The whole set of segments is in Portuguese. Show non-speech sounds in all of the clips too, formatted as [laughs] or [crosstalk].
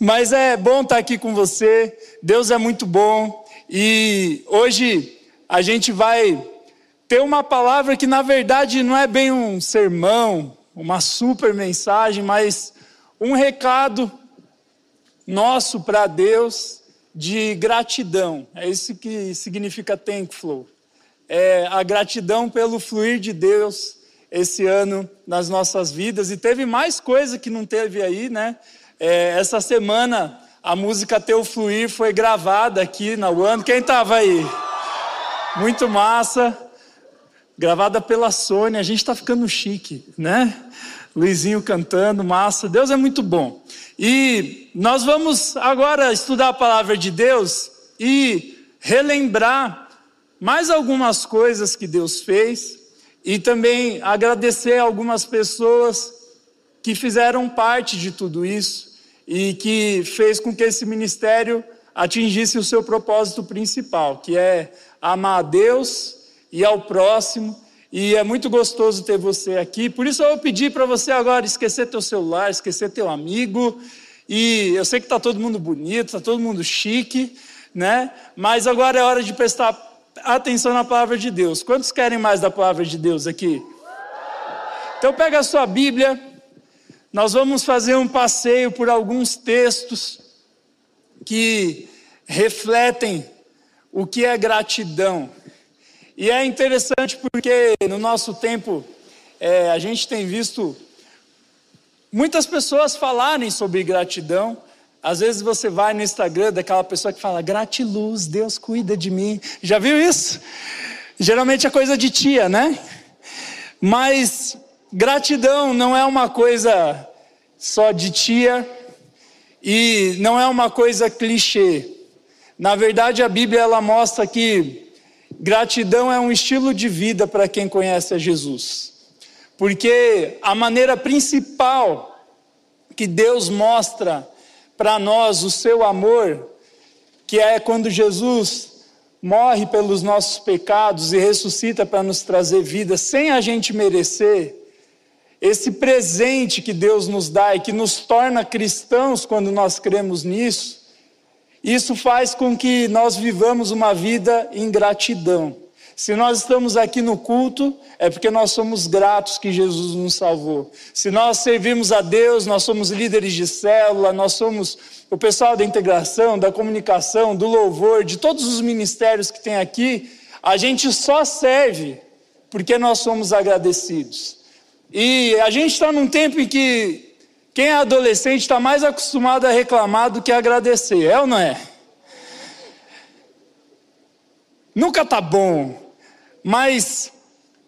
Mas é bom estar aqui com você. Deus é muito bom. E hoje a gente vai ter uma palavra que na verdade não é bem um sermão, uma super mensagem, mas um recado nosso para Deus de gratidão. É isso que significa thankful. É a gratidão pelo fluir de Deus esse ano nas nossas vidas. E teve mais coisa que não teve aí, né? É, essa semana a música Teu Fluir foi gravada aqui na One. Quem estava aí? Muito massa. Gravada pela Sônia. A gente está ficando chique, né? Luizinho cantando, massa. Deus é muito bom. E nós vamos agora estudar a palavra de Deus e relembrar mais algumas coisas que Deus fez e também agradecer algumas pessoas que fizeram parte de tudo isso e que fez com que esse ministério atingisse o seu propósito principal, que é amar a Deus e ao próximo. E é muito gostoso ter você aqui. Por isso eu vou pedir para você agora esquecer teu celular, esquecer teu amigo. E eu sei que está todo mundo bonito, está todo mundo chique, né? Mas agora é hora de prestar atenção na palavra de Deus. Quantos querem mais da palavra de Deus aqui? Então pega a sua Bíblia. Nós vamos fazer um passeio por alguns textos que refletem o que é gratidão. E é interessante porque no nosso tempo é, a gente tem visto muitas pessoas falarem sobre gratidão, às vezes você vai no Instagram daquela pessoa que fala, gratiluz, Deus cuida de mim. Já viu isso? Geralmente é coisa de tia, né? Mas gratidão não é uma coisa só de tia e não é uma coisa clichê. Na verdade, a Bíblia ela mostra que gratidão é um estilo de vida para quem conhece a Jesus. Porque a maneira principal que Deus mostra para nós o seu amor, que é quando Jesus morre pelos nossos pecados e ressuscita para nos trazer vida sem a gente merecer, esse presente que Deus nos dá e que nos torna cristãos quando nós cremos nisso, isso faz com que nós vivamos uma vida em gratidão. Se nós estamos aqui no culto, é porque nós somos gratos que Jesus nos salvou. Se nós servimos a Deus, nós somos líderes de célula, nós somos o pessoal da integração, da comunicação, do louvor, de todos os ministérios que tem aqui, a gente só serve porque nós somos agradecidos. E a gente está num tempo em que quem é adolescente está mais acostumado a reclamar do que a agradecer, é ou não é? Nunca está bom. Mas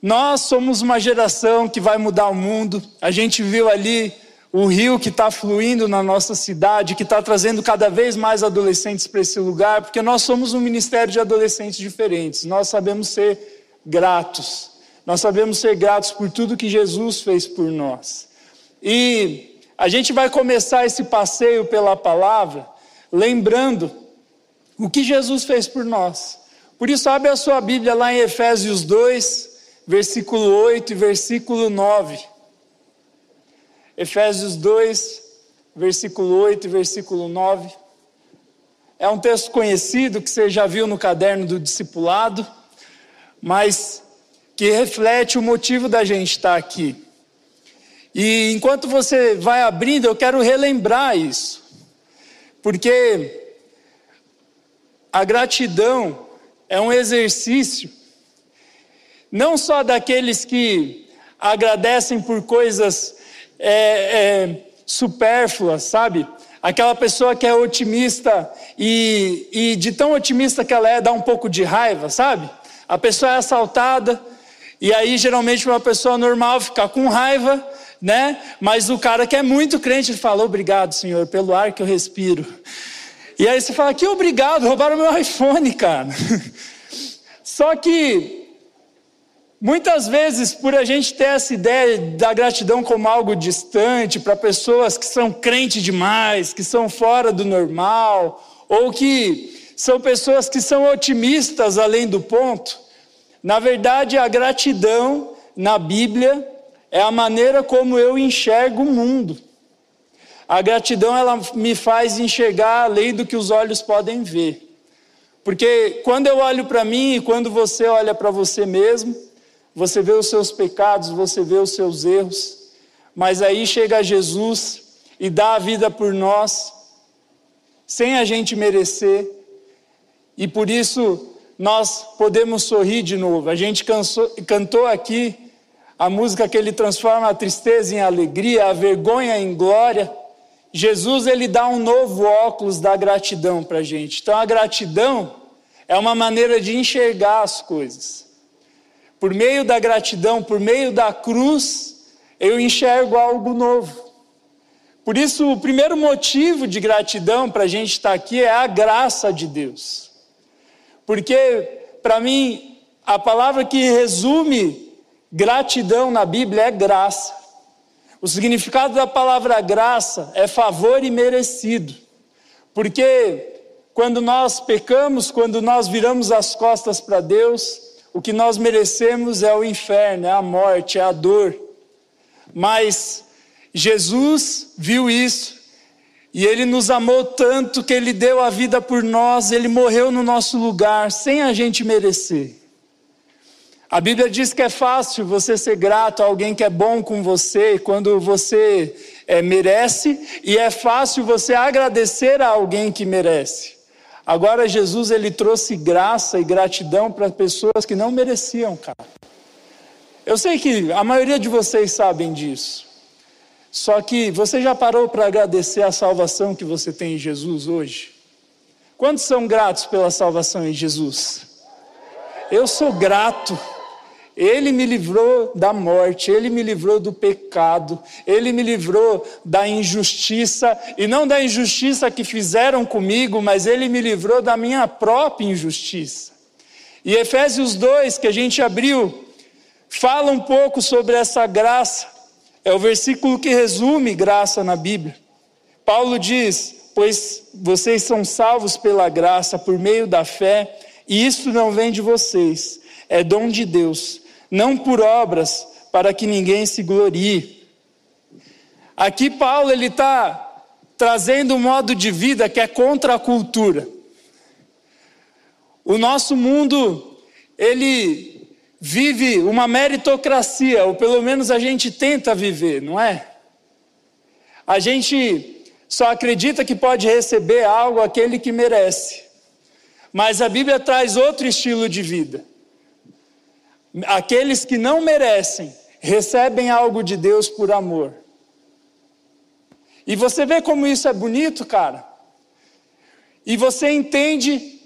nós somos uma geração que vai mudar o mundo. A gente viu ali o rio que está fluindo na nossa cidade, que está trazendo cada vez mais adolescentes para esse lugar, porque nós somos um ministério de adolescentes diferentes. Nós sabemos ser gratos. Nós sabemos ser gratos por tudo que Jesus fez por nós. E a gente vai começar esse passeio pela palavra lembrando o que Jesus fez por nós. Por isso, abre a sua Bíblia lá em Efésios 2, versículo 8 e versículo 9. Efésios 2, versículo 8 e versículo 9. É um texto conhecido que você já viu no caderno do discipulado, mas que reflete o motivo da gente estar aqui. E enquanto você vai abrindo, eu quero relembrar isso, porque a gratidão é um exercício, não só daqueles que agradecem por coisas é, é, supérfluas, sabe? Aquela pessoa que é otimista e, e de tão otimista que ela é, dá um pouco de raiva, sabe? A pessoa é assaltada, e aí geralmente uma pessoa normal fica com raiva, né? Mas o cara que é muito crente, ele fala: Obrigado, Senhor, pelo ar que eu respiro. E aí você fala, que obrigado, roubaram meu iPhone, cara. [laughs] Só que, muitas vezes, por a gente ter essa ideia da gratidão como algo distante, para pessoas que são crentes demais, que são fora do normal, ou que são pessoas que são otimistas além do ponto, na verdade, a gratidão na Bíblia é a maneira como eu enxergo o mundo. A gratidão ela me faz enxergar além do que os olhos podem ver. Porque quando eu olho para mim e quando você olha para você mesmo, você vê os seus pecados, você vê os seus erros, mas aí chega Jesus e dá a vida por nós, sem a gente merecer, e por isso nós podemos sorrir de novo. A gente cansou, cantou aqui a música que ele transforma a tristeza em alegria, a vergonha em glória. Jesus ele dá um novo óculos da gratidão para a gente. Então a gratidão é uma maneira de enxergar as coisas. Por meio da gratidão, por meio da cruz, eu enxergo algo novo. Por isso, o primeiro motivo de gratidão para a gente estar aqui é a graça de Deus. Porque, para mim, a palavra que resume gratidão na Bíblia é graça. O significado da palavra graça é favor e merecido. Porque quando nós pecamos, quando nós viramos as costas para Deus, o que nós merecemos é o inferno, é a morte, é a dor. Mas Jesus viu isso e ele nos amou tanto que ele deu a vida por nós, ele morreu no nosso lugar sem a gente merecer. A Bíblia diz que é fácil você ser grato a alguém que é bom com você quando você é, merece, e é fácil você agradecer a alguém que merece. Agora Jesus ele trouxe graça e gratidão para pessoas que não mereciam, cara. Eu sei que a maioria de vocês sabem disso. Só que você já parou para agradecer a salvação que você tem em Jesus hoje? Quantos são gratos pela salvação em Jesus? Eu sou grato. Ele me livrou da morte, ele me livrou do pecado, ele me livrou da injustiça, e não da injustiça que fizeram comigo, mas ele me livrou da minha própria injustiça. E Efésios 2, que a gente abriu, fala um pouco sobre essa graça. É o versículo que resume graça na Bíblia. Paulo diz: Pois vocês são salvos pela graça por meio da fé, e isso não vem de vocês, é dom de Deus não por obras, para que ninguém se glorie. Aqui Paulo ele está trazendo um modo de vida que é contra a cultura. O nosso mundo ele vive uma meritocracia, ou pelo menos a gente tenta viver, não é? A gente só acredita que pode receber algo aquele que merece. Mas a Bíblia traz outro estilo de vida. Aqueles que não merecem recebem algo de Deus por amor. E você vê como isso é bonito, cara? E você entende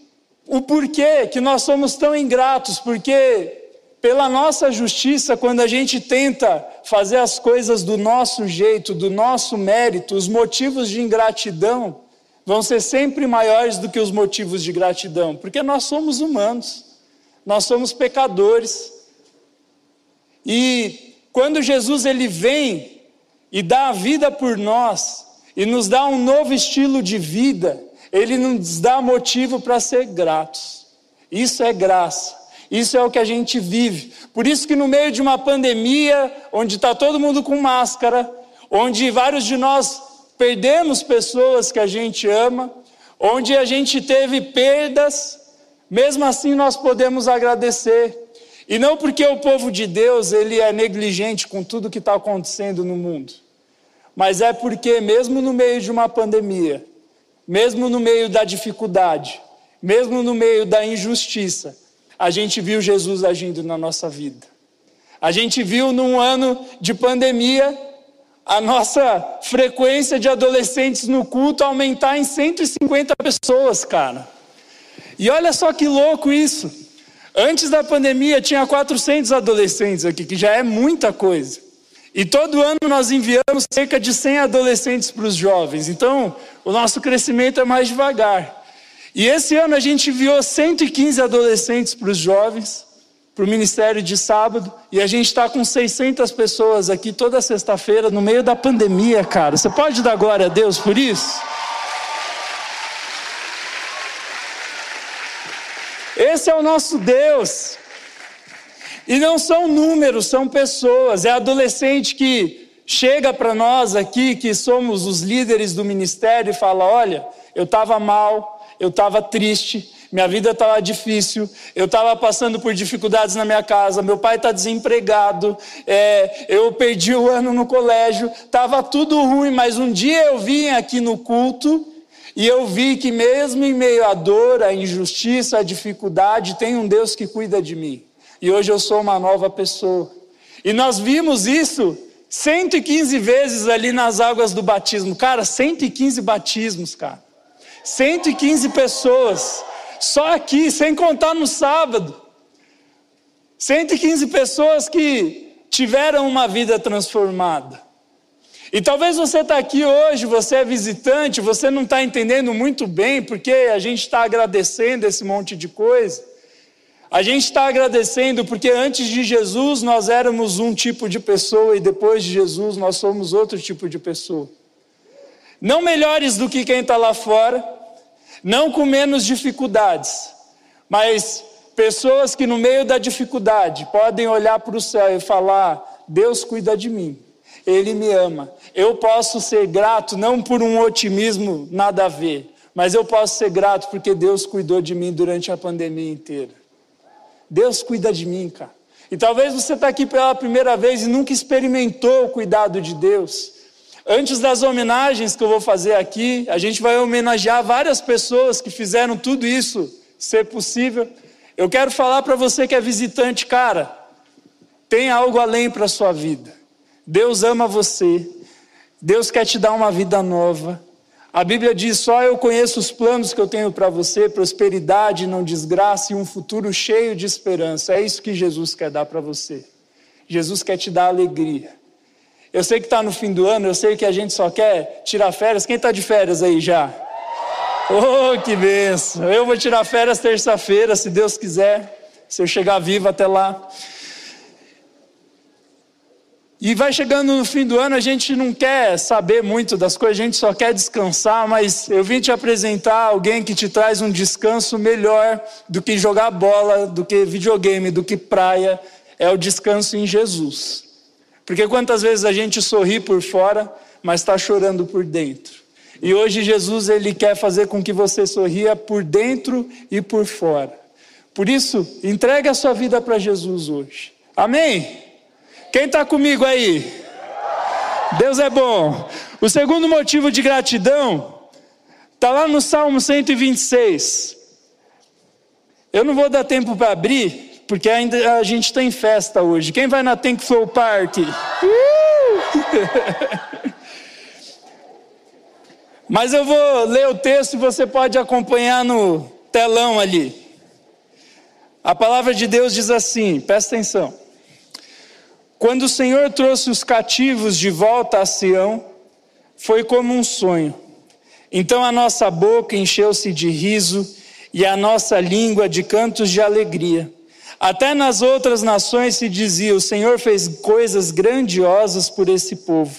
o porquê que nós somos tão ingratos, porque pela nossa justiça, quando a gente tenta fazer as coisas do nosso jeito, do nosso mérito, os motivos de ingratidão vão ser sempre maiores do que os motivos de gratidão, porque nós somos humanos, nós somos pecadores. E quando Jesus ele vem e dá a vida por nós e nos dá um novo estilo de vida, ele nos dá motivo para ser gratos. Isso é graça. Isso é o que a gente vive. Por isso que no meio de uma pandemia, onde está todo mundo com máscara, onde vários de nós perdemos pessoas que a gente ama, onde a gente teve perdas, mesmo assim nós podemos agradecer, e não porque o povo de Deus ele é negligente com tudo que está acontecendo no mundo, mas é porque mesmo no meio de uma pandemia, mesmo no meio da dificuldade, mesmo no meio da injustiça, a gente viu Jesus agindo na nossa vida. A gente viu num ano de pandemia a nossa frequência de adolescentes no culto aumentar em 150 pessoas, cara. E olha só que louco isso. Antes da pandemia, tinha 400 adolescentes aqui, que já é muita coisa. E todo ano nós enviamos cerca de 100 adolescentes para os jovens. Então, o nosso crescimento é mais devagar. E esse ano a gente enviou 115 adolescentes para os jovens, para o ministério de sábado, e a gente está com 600 pessoas aqui toda sexta-feira, no meio da pandemia, cara. Você pode dar glória a Deus por isso? Esse é o nosso Deus. E não são números, são pessoas. É adolescente que chega para nós aqui, que somos os líderes do ministério, e fala: Olha, eu estava mal, eu estava triste, minha vida estava difícil, eu estava passando por dificuldades na minha casa, meu pai está desempregado, é, eu perdi o ano no colégio, estava tudo ruim, mas um dia eu vim aqui no culto e eu vi que, mesmo em meio à dor, à injustiça, à dificuldade, tem um Deus que cuida de mim. E hoje eu sou uma nova pessoa. E nós vimos isso 115 vezes ali nas águas do batismo. Cara, 115 batismos, cara. 115 pessoas. Só aqui, sem contar no sábado. 115 pessoas que tiveram uma vida transformada. E talvez você está aqui hoje, você é visitante, você não está entendendo muito bem, porque a gente está agradecendo esse monte de coisa. A gente está agradecendo porque antes de Jesus nós éramos um tipo de pessoa e depois de Jesus nós somos outro tipo de pessoa. Não melhores do que quem está lá fora, não com menos dificuldades, mas pessoas que no meio da dificuldade podem olhar para o céu e falar: Deus cuida de mim, Ele me ama. Eu posso ser grato não por um otimismo nada a ver, mas eu posso ser grato porque Deus cuidou de mim durante a pandemia inteira. Deus cuida de mim, cara. E talvez você está aqui pela primeira vez e nunca experimentou o cuidado de Deus. Antes das homenagens que eu vou fazer aqui, a gente vai homenagear várias pessoas que fizeram tudo isso ser possível. Eu quero falar para você que é visitante, cara, tem algo além para a sua vida. Deus ama você. Deus quer te dar uma vida nova. A Bíblia diz: só eu conheço os planos que eu tenho para você, prosperidade, não desgraça e um futuro cheio de esperança. É isso que Jesus quer dar para você. Jesus quer te dar alegria. Eu sei que está no fim do ano, eu sei que a gente só quer tirar férias. Quem está de férias aí já? Oh, que benção! Eu vou tirar férias terça-feira, se Deus quiser, se eu chegar vivo até lá. E vai chegando no fim do ano, a gente não quer saber muito das coisas, a gente só quer descansar, mas eu vim te apresentar alguém que te traz um descanso melhor do que jogar bola, do que videogame, do que praia, é o descanso em Jesus. Porque quantas vezes a gente sorri por fora, mas está chorando por dentro. E hoje Jesus ele quer fazer com que você sorria por dentro e por fora. Por isso, entregue a sua vida para Jesus hoje. Amém? Quem está comigo aí? Deus é bom. O segundo motivo de gratidão está lá no Salmo 126. Eu não vou dar tempo para abrir, porque ainda a gente tem festa hoje. Quem vai na Tank Flow Park? Uh! [laughs] Mas eu vou ler o texto e você pode acompanhar no telão ali. A palavra de Deus diz assim: presta atenção. Quando o Senhor trouxe os cativos de volta a Sião, foi como um sonho. Então a nossa boca encheu-se de riso e a nossa língua de cantos de alegria. Até nas outras nações se dizia: O Senhor fez coisas grandiosas por esse povo.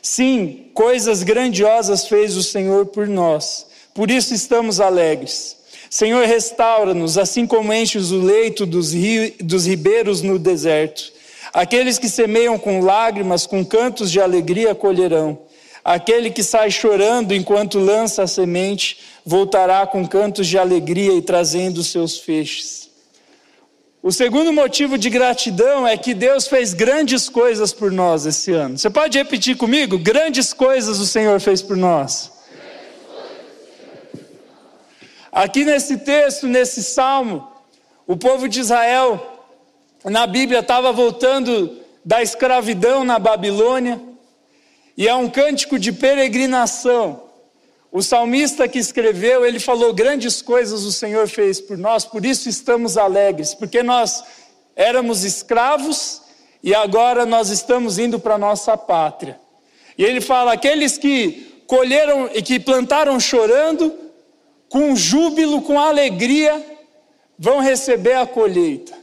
Sim, coisas grandiosas fez o Senhor por nós. Por isso estamos alegres. Senhor, restaura-nos, assim como enches o leito dos, dos ribeiros no deserto. Aqueles que semeiam com lágrimas, com cantos de alegria colherão. Aquele que sai chorando enquanto lança a semente, voltará com cantos de alegria e trazendo seus feixes. O segundo motivo de gratidão é que Deus fez grandes coisas por nós esse ano. Você pode repetir comigo? Grandes coisas o Senhor fez por nós. Aqui nesse texto, nesse salmo, o povo de Israel na Bíblia estava voltando da escravidão na Babilônia, e é um cântico de peregrinação. O salmista que escreveu, ele falou: grandes coisas o Senhor fez por nós, por isso estamos alegres, porque nós éramos escravos e agora nós estamos indo para a nossa pátria. E ele fala: aqueles que colheram e que plantaram chorando, com júbilo, com alegria, vão receber a colheita.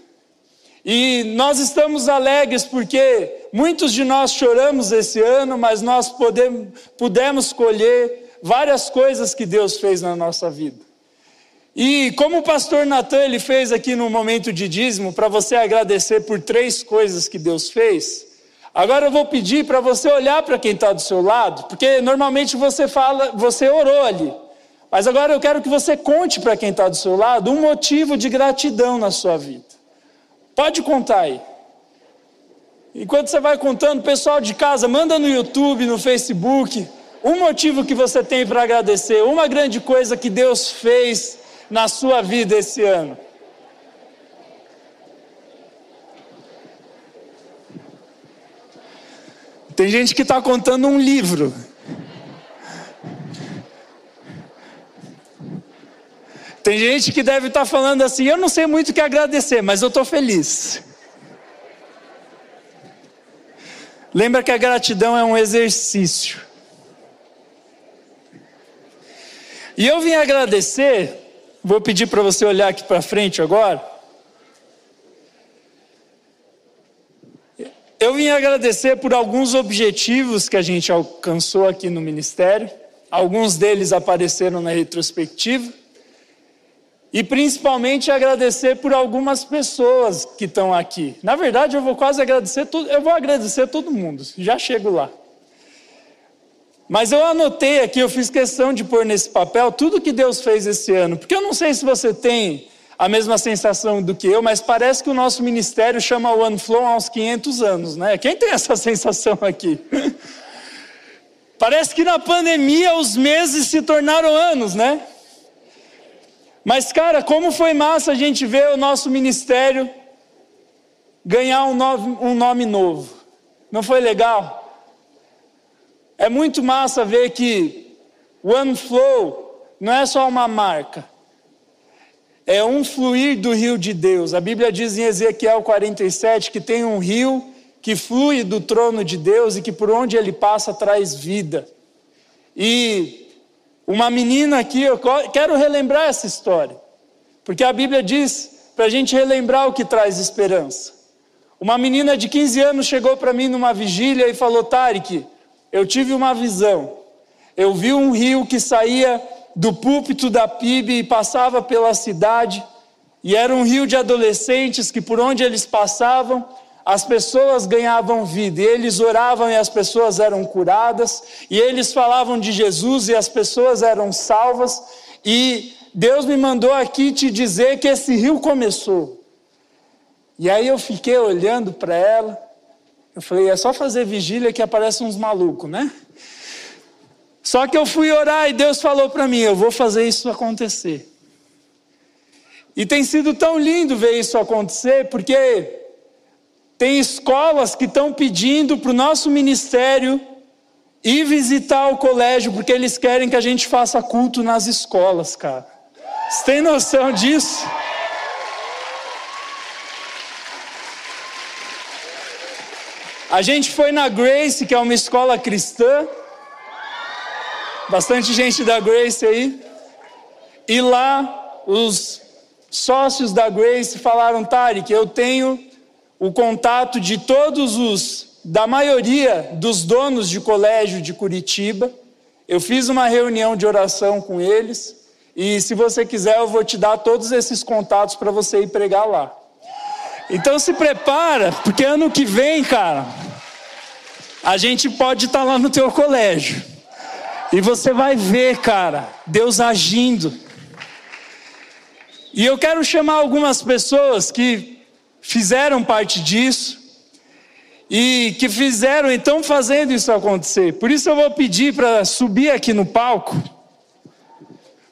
E nós estamos alegres porque muitos de nós choramos esse ano, mas nós podemos, pudemos colher várias coisas que Deus fez na nossa vida. E como o pastor Natan ele fez aqui no momento de dízimo, para você agradecer por três coisas que Deus fez, Agora eu vou pedir para você olhar para quem está do seu lado, porque normalmente você fala, você orou ali. Mas agora eu quero que você conte para quem está do seu lado um motivo de gratidão na sua vida. Pode contar aí. Enquanto você vai contando, pessoal de casa, manda no YouTube, no Facebook, um motivo que você tem para agradecer, uma grande coisa que Deus fez na sua vida esse ano. Tem gente que está contando um livro. Tem gente que deve estar tá falando assim: eu não sei muito o que agradecer, mas eu estou feliz. Lembra que a gratidão é um exercício. E eu vim agradecer, vou pedir para você olhar aqui para frente agora. Eu vim agradecer por alguns objetivos que a gente alcançou aqui no ministério. Alguns deles apareceram na retrospectiva. E principalmente agradecer por algumas pessoas que estão aqui. Na verdade, eu vou quase agradecer eu vou agradecer todo mundo. Já chego lá. Mas eu anotei aqui, eu fiz questão de pôr nesse papel tudo que Deus fez esse ano, porque eu não sei se você tem a mesma sensação do que eu, mas parece que o nosso ministério chama o OneFlow há uns 500 anos, né? Quem tem essa [laughs] sensação aqui? parece que na pandemia os meses se tornaram anos, né? Mas, cara, como foi massa a gente ver o nosso ministério ganhar um, um nome novo. Não foi legal? É muito massa ver que OneFlow não é só uma marca é um fluir do rio de Deus. A Bíblia diz em Ezequiel 47 que tem um rio que flui do trono de Deus e que por onde ele passa traz vida. E uma menina aqui, eu quero relembrar essa história, porque a Bíblia diz para a gente relembrar o que traz esperança. Uma menina de 15 anos chegou para mim numa vigília e falou: Tarek, eu tive uma visão. Eu vi um rio que saía do púlpito da PIB e passava pela cidade, e era um rio de adolescentes que por onde eles passavam, as pessoas ganhavam vida, e eles oravam e as pessoas eram curadas, e eles falavam de Jesus e as pessoas eram salvas, e Deus me mandou aqui te dizer que esse rio começou. E aí eu fiquei olhando para ela, eu falei, é só fazer vigília que aparecem uns malucos, né? Só que eu fui orar e Deus falou para mim: eu vou fazer isso acontecer. E tem sido tão lindo ver isso acontecer, porque tem escolas que estão pedindo para o nosso ministério ir visitar o colégio, porque eles querem que a gente faça culto nas escolas, cara. Você tem noção disso? A gente foi na Grace, que é uma escola cristã, bastante gente da Grace aí. E lá os sócios da Grace falaram, Tarek, eu tenho o contato de todos os, da maioria dos donos de colégio de Curitiba. Eu fiz uma reunião de oração com eles. E se você quiser, eu vou te dar todos esses contatos para você ir pregar lá. Então se prepara, porque ano que vem, cara, a gente pode estar tá lá no teu colégio. E você vai ver, cara, Deus agindo. E eu quero chamar algumas pessoas que fizeram parte disso e que fizeram, então fazendo isso acontecer. Por isso eu vou pedir para subir aqui no palco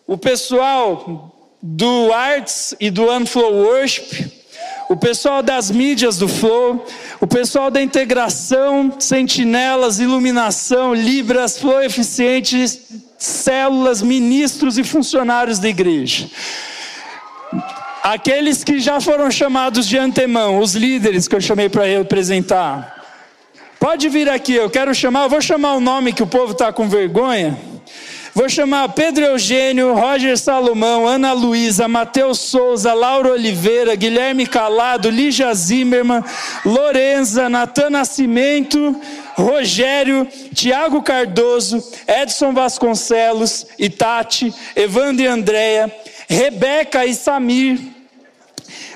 o pessoal do Arts e do Unflow Worship o pessoal das mídias do Flow, o pessoal da integração, sentinelas, iluminação, libras, Flow eficientes, células, ministros e funcionários da igreja. Aqueles que já foram chamados de antemão, os líderes que eu chamei para representar. Pode vir aqui, eu quero chamar, eu vou chamar o nome que o povo está com vergonha. Vou chamar Pedro Eugênio, Roger Salomão, Ana Luísa, Matheus Souza, Laura Oliveira, Guilherme Calado, Lígia Zimmermann, Lorenza, Natan Nascimento, Rogério, Tiago Cardoso, Edson Vasconcelos, Itati, Evandro e Andréia, Rebeca e Samir,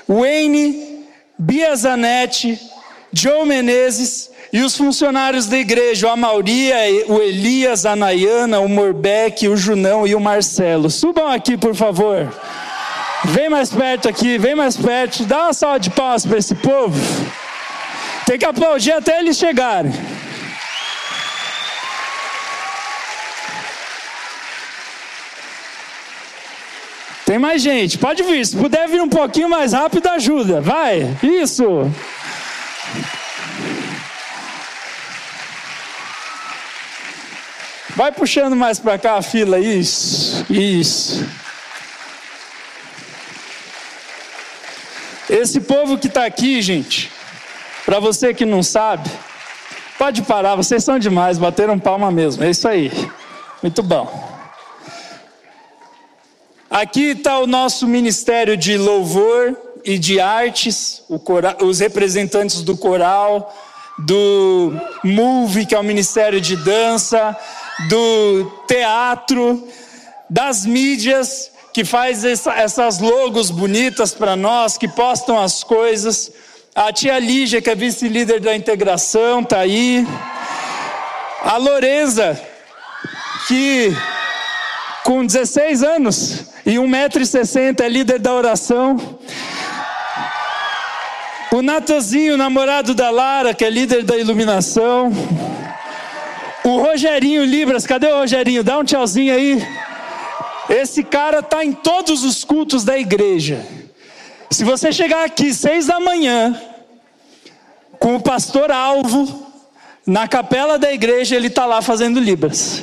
Wayne, Bia Zanetti, Joe Menezes, e os funcionários da igreja, o Amauria, o Elias, a Nayana, o Morbeck, o Junão e o Marcelo. Subam aqui, por favor. Vem mais perto aqui, vem mais perto. Dá uma salva de palmas para esse povo. Tem que aplaudir até eles chegarem. Tem mais gente, pode vir. Se puder vir um pouquinho mais rápido, ajuda. Vai, isso. Vai puxando mais para cá a fila, isso, isso. Esse povo que está aqui, gente, para você que não sabe, pode parar, vocês são demais, bateram palma mesmo, é isso aí. Muito bom. Aqui está o nosso ministério de louvor e de artes, os representantes do coral, do MOVE, que é o Ministério de Dança, do teatro, das mídias que faz essa, essas logos bonitas para nós, que postam as coisas. A tia Lígia, que é vice-líder da integração, está aí. A Lorenza, que com 16 anos e 1,60m é líder da oração. O Natanzinho, namorado da Lara, que é líder da iluminação. O Rogerinho Libras, cadê o Rogerinho? Dá um tchauzinho aí. Esse cara está em todos os cultos da igreja. Se você chegar aqui seis da manhã, com o pastor Alvo, na capela da igreja, ele está lá fazendo Libras.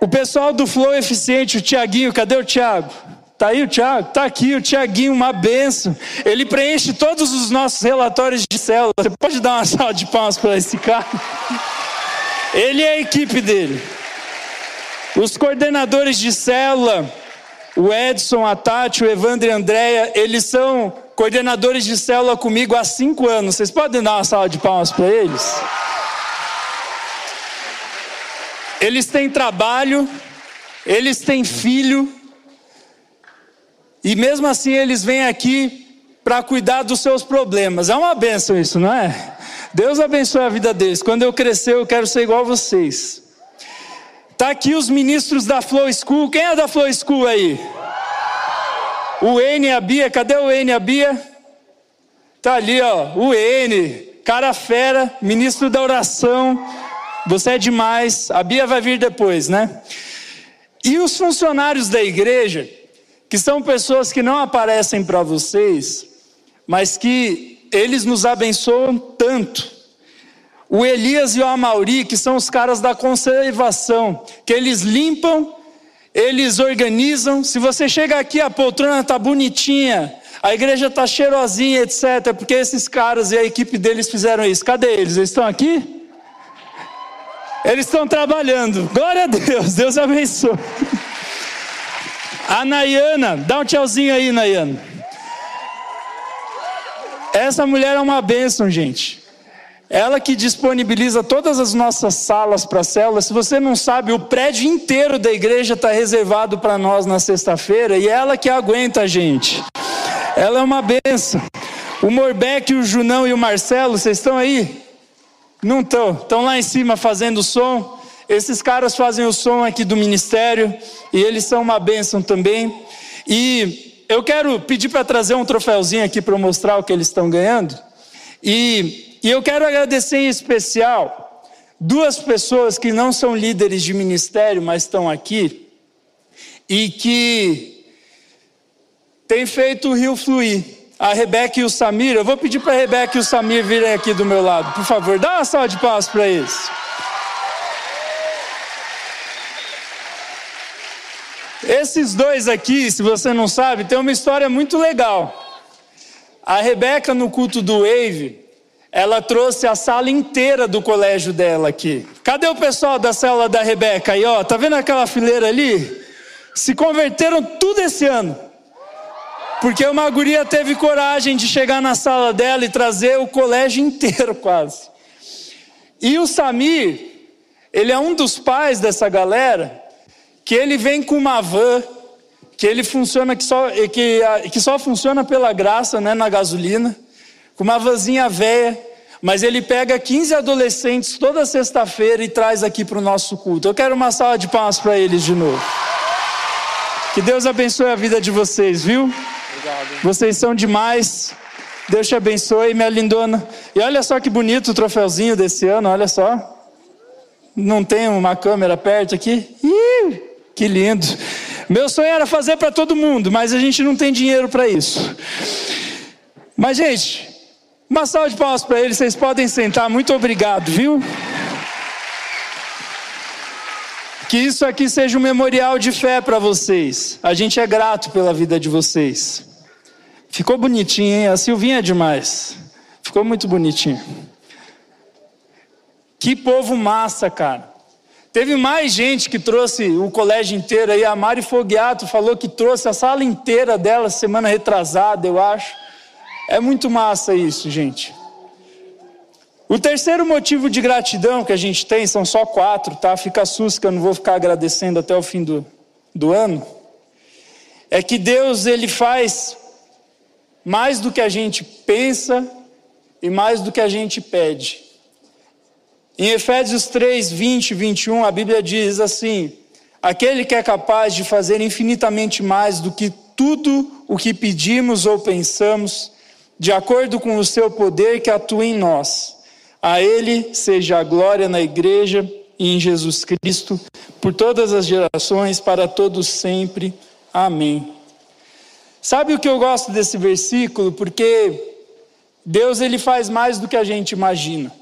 O pessoal do Flow Eficiente, o Tiaguinho, cadê o Tiago? Tá aí o Tiago? Tá aqui o Tiaguinho, uma benção. Ele preenche todos os nossos relatórios de célula. Você pode dar uma [laughs] salva de palmas para esse cara? Ele é a equipe dele. Os coordenadores de célula, o Edson, a Tati, o Evandro e a Andréia, eles são coordenadores de célula comigo há cinco anos. Vocês podem dar uma salva de palmas para eles? Eles têm trabalho, eles têm filho, e mesmo assim eles vêm aqui para cuidar dos seus problemas. É uma benção isso, não é? Deus abençoe a vida deles. Quando eu crescer, eu quero ser igual a vocês. Tá aqui os ministros da Flow School. Quem é da Flow School aí? O N a Bia. Cadê o N a Bia? Tá ali, ó. O N, cara fera, ministro da oração. Você é demais. A Bia vai vir depois, né? E os funcionários da igreja, que são pessoas que não aparecem para vocês, mas que eles nos abençoam tanto. O Elias e o Amauri, que são os caras da conservação, que eles limpam, eles organizam. Se você chega aqui, a poltrona está bonitinha, a igreja está cheirosinha, etc. Porque esses caras e a equipe deles fizeram isso. Cadê eles? Eles estão aqui? Eles estão trabalhando. Glória a Deus. Deus abençoe. A Nayana, dá um tchauzinho aí, Nayana. Essa mulher é uma bênção, gente. Ela que disponibiliza todas as nossas salas para células. Se você não sabe, o prédio inteiro da igreja está reservado para nós na sexta-feira e é ela que aguenta a gente. Ela é uma bênção. O Morbeck, o Junão e o Marcelo, vocês estão aí? Não estão, estão lá em cima fazendo som. Esses caras fazem o som aqui do ministério e eles são uma bênção também. E eu quero pedir para trazer um troféuzinho aqui para mostrar o que eles estão ganhando. E, e eu quero agradecer em especial duas pessoas que não são líderes de ministério, mas estão aqui e que têm feito o rio fluir a Rebeca e o Samir. Eu vou pedir para a Rebeca e o Samir virem aqui do meu lado, por favor. Dá uma salva de palmas para eles. Esses dois aqui, se você não sabe, tem uma história muito legal. A Rebeca, no culto do Wave, ela trouxe a sala inteira do colégio dela aqui. Cadê o pessoal da célula da Rebeca aí, ó? Tá vendo aquela fileira ali? Se converteram tudo esse ano. Porque uma guria teve coragem de chegar na sala dela e trazer o colégio inteiro [laughs] quase. E o Samir, ele é um dos pais dessa galera, que ele vem com uma van, que ele funciona que só, que, que só funciona pela graça, né, na gasolina, com uma vanzinha velha, Mas ele pega 15 adolescentes toda sexta-feira e traz aqui para o nosso culto. Eu quero uma salva de palmas para eles de novo. Que Deus abençoe a vida de vocês, viu? Obrigado. Vocês são demais. Deus te abençoe, minha lindona. E olha só que bonito o troféuzinho desse ano, olha só. Não tem uma câmera perto aqui? Ih, que lindo. Meu sonho era fazer para todo mundo, mas a gente não tem dinheiro para isso. Mas, gente, uma salva de palmas para eles, vocês podem sentar. Muito obrigado, viu? Que isso aqui seja um memorial de fé para vocês. A gente é grato pela vida de vocês. Ficou bonitinho, hein? A Silvinha é demais. Ficou muito bonitinho. Que povo massa, cara. Teve mais gente que trouxe o colégio inteiro aí. A Mari Foguiato falou que trouxe a sala inteira dela semana retrasada, eu acho. É muito massa isso, gente. O terceiro motivo de gratidão que a gente tem, são só quatro, tá? Fica que eu não vou ficar agradecendo até o fim do, do ano. É que Deus, Ele faz mais do que a gente pensa e mais do que a gente pede. Em Efésios 3, 20 e 21, a Bíblia diz assim: Aquele que é capaz de fazer infinitamente mais do que tudo o que pedimos ou pensamos, de acordo com o seu poder que atua em nós. A Ele seja a glória na igreja e em Jesus Cristo, por todas as gerações, para todos sempre. Amém. Sabe o que eu gosto desse versículo? Porque Deus ele faz mais do que a gente imagina.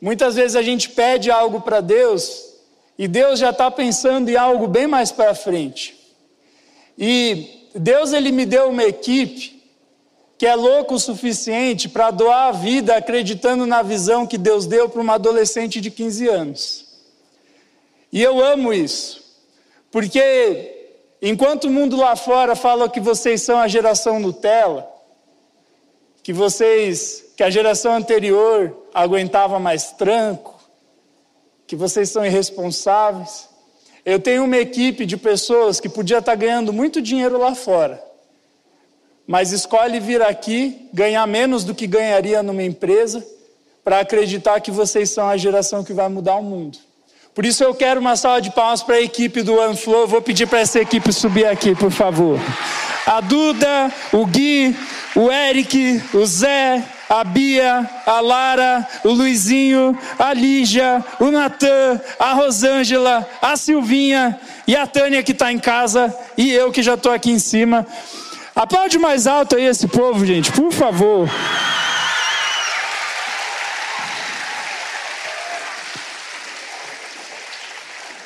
Muitas vezes a gente pede algo para Deus e Deus já está pensando em algo bem mais para frente. E Deus ele me deu uma equipe que é louco o suficiente para doar a vida acreditando na visão que Deus deu para uma adolescente de 15 anos. E eu amo isso, porque enquanto o mundo lá fora fala que vocês são a geração Nutella, que vocês, que a geração anterior aguentava mais tranco, que vocês são irresponsáveis, eu tenho uma equipe de pessoas que podia estar ganhando muito dinheiro lá fora mas escolhe vir aqui, ganhar menos do que ganharia numa empresa, para acreditar que vocês são a geração que vai mudar o mundo. Por isso eu quero uma salva de palmas para a equipe do OneFlow. Vou pedir para essa equipe subir aqui, por favor. A Duda, o Gui, o Eric, o Zé, a Bia, a Lara, o Luizinho, a Lígia, o Natan, a Rosângela, a Silvinha e a Tânia que está em casa e eu que já estou aqui em cima. Aplaude mais alto aí esse povo, gente, por favor.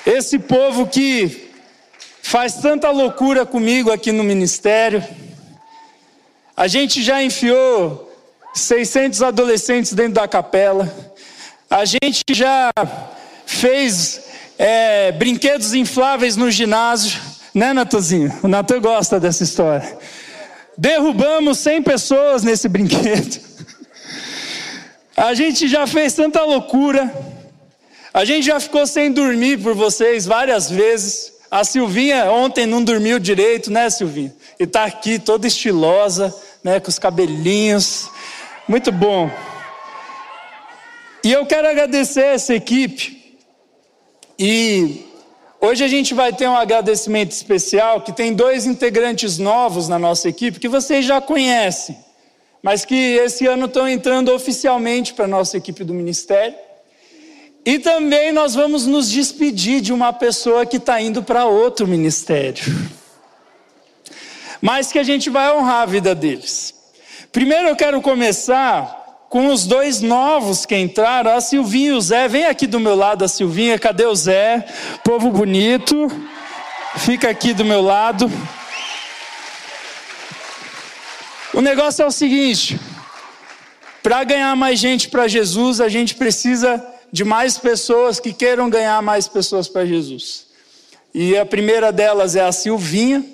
Esse povo que faz tanta loucura comigo aqui no ministério. A gente já enfiou 600 adolescentes dentro da capela. A gente já fez é, brinquedos infláveis no ginásio. Né, Natanzinho? O Natan gosta dessa história. Derrubamos 100 pessoas nesse brinquedo. A gente já fez tanta loucura. A gente já ficou sem dormir por vocês várias vezes. A Silvinha ontem não dormiu direito, né, Silvinha? E está aqui toda estilosa, né, com os cabelinhos. Muito bom. E eu quero agradecer essa equipe. E Hoje a gente vai ter um agradecimento especial que tem dois integrantes novos na nossa equipe que vocês já conhecem, mas que esse ano estão entrando oficialmente para a nossa equipe do ministério. E também nós vamos nos despedir de uma pessoa que está indo para outro ministério. Mas que a gente vai honrar a vida deles. Primeiro eu quero começar com os dois novos que entraram, a Silvinha e o Zé. Vem aqui do meu lado, a Silvinha. Cadê o Zé? Povo bonito. Fica aqui do meu lado. O negócio é o seguinte: para ganhar mais gente para Jesus, a gente precisa de mais pessoas que queiram ganhar mais pessoas para Jesus. E a primeira delas é a Silvinha.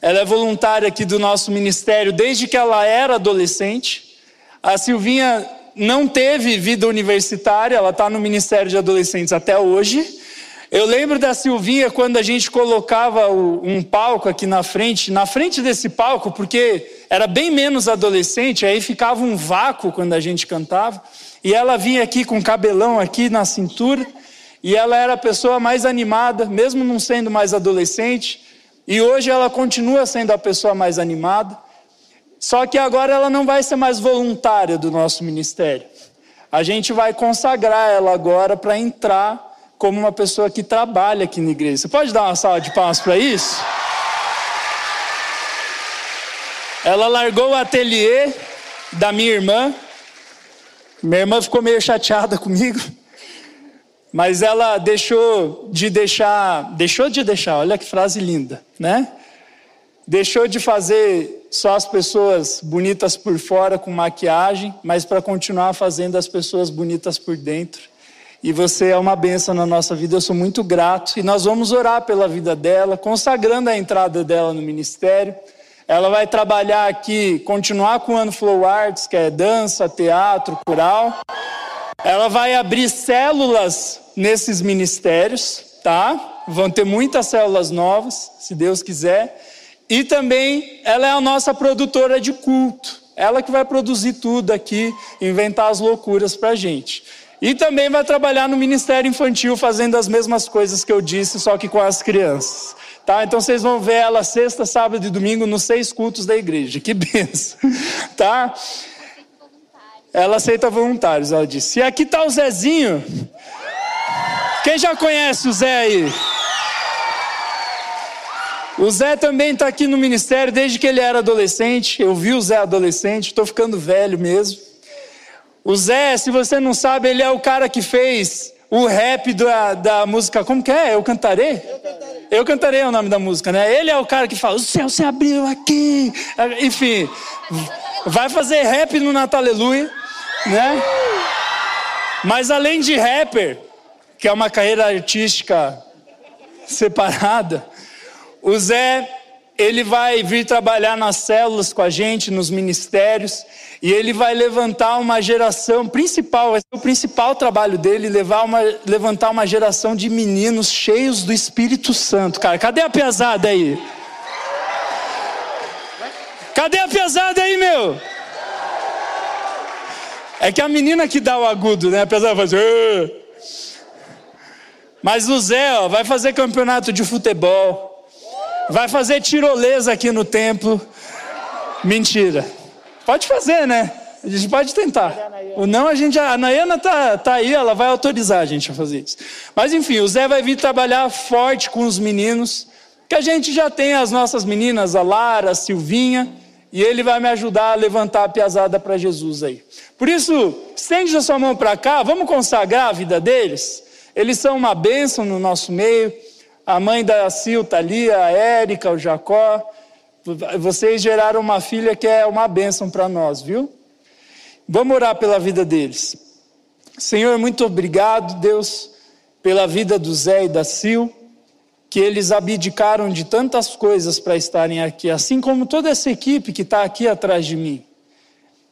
Ela é voluntária aqui do nosso ministério desde que ela era adolescente. A Silvinha não teve vida universitária, ela está no Ministério de Adolescentes até hoje. Eu lembro da Silvinha quando a gente colocava um palco aqui na frente, na frente desse palco, porque era bem menos adolescente, aí ficava um vácuo quando a gente cantava. E ela vinha aqui com cabelão aqui na cintura, e ela era a pessoa mais animada, mesmo não sendo mais adolescente. E hoje ela continua sendo a pessoa mais animada. Só que agora ela não vai ser mais voluntária do nosso ministério. A gente vai consagrar ela agora para entrar como uma pessoa que trabalha aqui na igreja. Você pode dar uma salva de palmas para isso? Ela largou o ateliê da minha irmã. Minha irmã ficou meio chateada [laughs] comigo. Mas ela deixou de deixar, deixou de deixar, olha que frase linda, né? Deixou de fazer só as pessoas bonitas por fora com maquiagem, mas para continuar fazendo as pessoas bonitas por dentro. E você é uma benção na nossa vida, eu sou muito grato. E nós vamos orar pela vida dela, consagrando a entrada dela no ministério. Ela vai trabalhar aqui, continuar com o ano Flow Arts, que é dança, teatro, coral. Ela vai abrir células nesses ministérios, tá? Vão ter muitas células novas, se Deus quiser. E também ela é a nossa produtora de culto. Ela que vai produzir tudo aqui, inventar as loucuras para a gente. E também vai trabalhar no Ministério Infantil, fazendo as mesmas coisas que eu disse, só que com as crianças. Tá? Então vocês vão ver ela sexta, sábado e domingo nos seis cultos da igreja. Que [laughs] benção. Tá? Ela aceita voluntários, ela disse. E aqui está o Zezinho. Quem já conhece o Zé aí? O Zé também está aqui no ministério desde que ele era adolescente. Eu vi o Zé adolescente, estou ficando velho mesmo. O Zé, se você não sabe, ele é o cara que fez o rap da, da música. Como que é? Eu cantarei? Eu cantarei. Eu cantarei é o nome da música, né? Ele é o cara que fala: O céu se abriu aqui. Enfim, vai fazer rap no Natal Aleluia, né? Mas além de rapper, que é uma carreira artística separada, o Zé ele vai vir trabalhar nas células com a gente, nos ministérios, e ele vai levantar uma geração principal, ser o principal trabalho dele, levar uma, levantar uma geração de meninos cheios do Espírito Santo. Cara, cadê a pesada aí? Cadê a pesada aí, meu? É que a menina que dá o agudo, né? A pesada faz. Mas o Zé ó, vai fazer campeonato de futebol vai fazer tirolesa aqui no templo. Mentira. Pode fazer, né? A gente pode tentar. O não, a gente. A Nayana tá, tá aí, ela vai autorizar a gente a fazer isso. Mas enfim, o Zé vai vir trabalhar forte com os meninos. Que a gente já tem as nossas meninas, a Lara, a Silvinha. E ele vai me ajudar a levantar a piazada para Jesus aí. Por isso, estende a sua mão para cá, vamos consagrar a vida deles. Eles são uma bênção no nosso meio a mãe da Sil está ali, a Érica, o Jacó. Vocês geraram uma filha que é uma bênção para nós, viu? Vamos orar pela vida deles. Senhor, muito obrigado, Deus, pela vida do Zé e da Sil, que eles abdicaram de tantas coisas para estarem aqui, assim como toda essa equipe que está aqui atrás de mim.